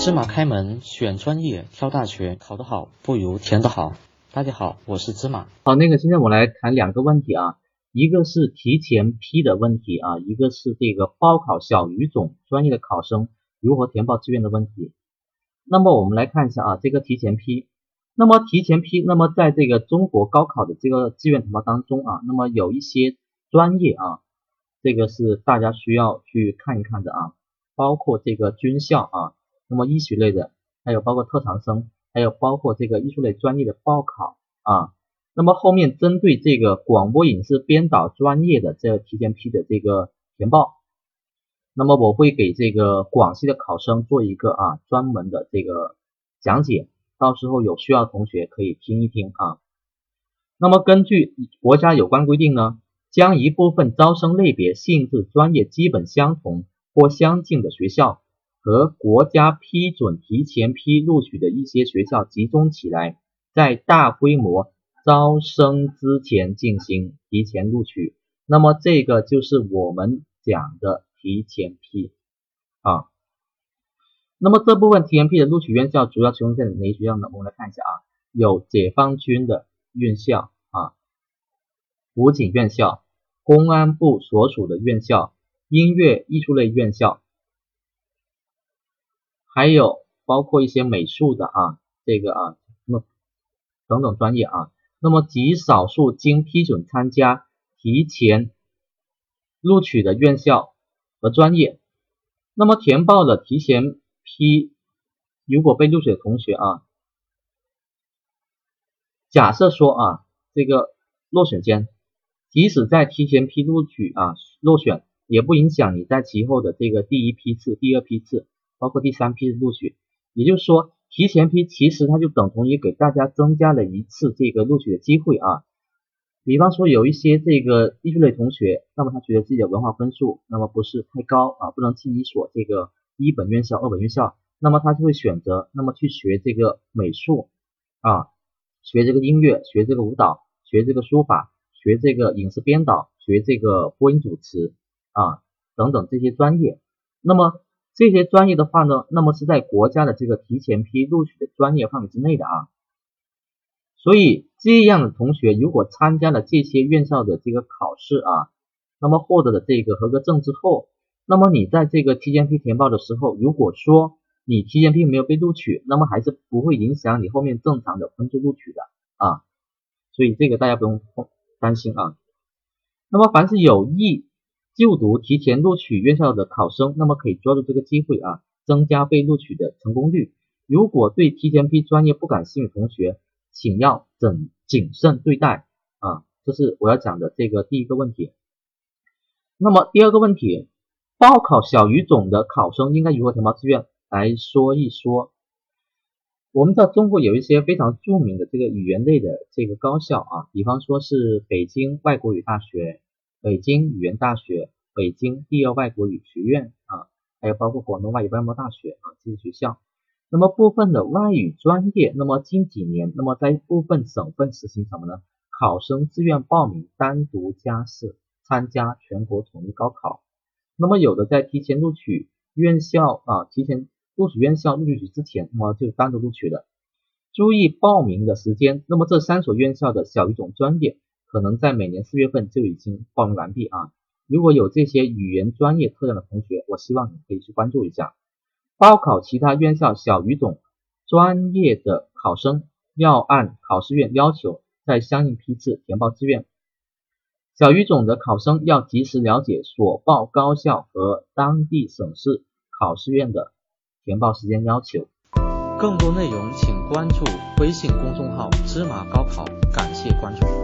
芝麻开门，选专业，挑大学，考得好不如填得好。大家好，我是芝麻。好，那个现在我来谈两个问题啊，一个是提前批的问题啊，一个是这个报考小语种专业的考生如何填报志愿的问题。那么我们来看一下啊，这个提前批，那么提前批，那么在这个中国高考的这个志愿填报当中啊，那么有一些专业啊，这个是大家需要去看一看的啊，包括这个军校啊。那么医学类的，还有包括特长生，还有包括这个艺术类专业的报考啊。那么后面针对这个广播影视编导专业的这个提前批的这个填报，那么我会给这个广西的考生做一个啊专门的这个讲解，到时候有需要的同学可以听一听啊。那么根据国家有关规定呢，将一部分招生类别、性质、专业基本相同或相近的学校。和国家批准提前批录取的一些学校集中起来，在大规模招生之前进行提前录取，那么这个就是我们讲的提前批啊。那么这部分提前批的录取院校主要集中在哪些学校呢？我们来看一下啊，有解放军的院校啊，武警院校、公安部所属的院校、音乐艺术类院校。还有包括一些美术的啊，这个啊，那么等等专业啊，那么极少数经批准参加提前录取的院校和专业，那么填报的提前批，如果被录取的同学啊，假设说啊，这个落选间，即使在提前批录取啊落选，也不影响你在其后的这个第一批次、第二批次。包括第三批的录取，也就是说提前批其实它就等同于给大家增加了一次这个录取的机会啊。比方说有一些这个艺术类同学，那么他觉得自己的文化分数那么不是太高啊，不能进一所这个一本院校、二本院校，那么他就会选择那么去学这个美术啊，学这个音乐，学这个舞蹈，学这个书法，学这个影视编导，学这个播音主持啊等等这些专业，那么。这些专业的话呢，那么是在国家的这个提前批录取的专业范围之内的啊，所以这样的同学如果参加了这些院校的这个考试啊，那么获得了这个合格证之后，那么你在这个提前批填报的时候，如果说你提前批没有被录取，那么还是不会影响你后面正常的分数录取的啊，所以这个大家不用担心啊。那么凡是有意。就读提前录取院校的考生，那么可以抓住这个机会啊，增加被录取的成功率。如果对提前批专业不感兴趣同学，请要谨谨慎对待啊，这是我要讲的这个第一个问题。那么第二个问题，报考小语种的考生应该如何填报志愿？来说一说。我们知道中国有一些非常著名的这个语言类的这个高校啊，比方说是北京外国语大学。北京语言大学、北京第二外国语学院啊，还有包括广东外语外贸大学啊这些学校。那么部分的外语专业，那么近几年，那么在部分省份实行什么呢？考生自愿报名单独加试参加全国统一高考。那么有的在提前录取院校啊，提前录取院校录取之前，那么就单独录取了。注意报名的时间。那么这三所院校的小语种专业。可能在每年四月份就已经报名完毕啊！如果有这些语言专业特长的同学，我希望你可以去关注一下。报考其他院校小语种专业的考生，要按考试院要求，在相应批次填报志愿。小语种的考生要及时了解所报高校和当地省市考试院的填报时间要求。更多内容请关注微信公众号“芝麻高考”，感谢关注。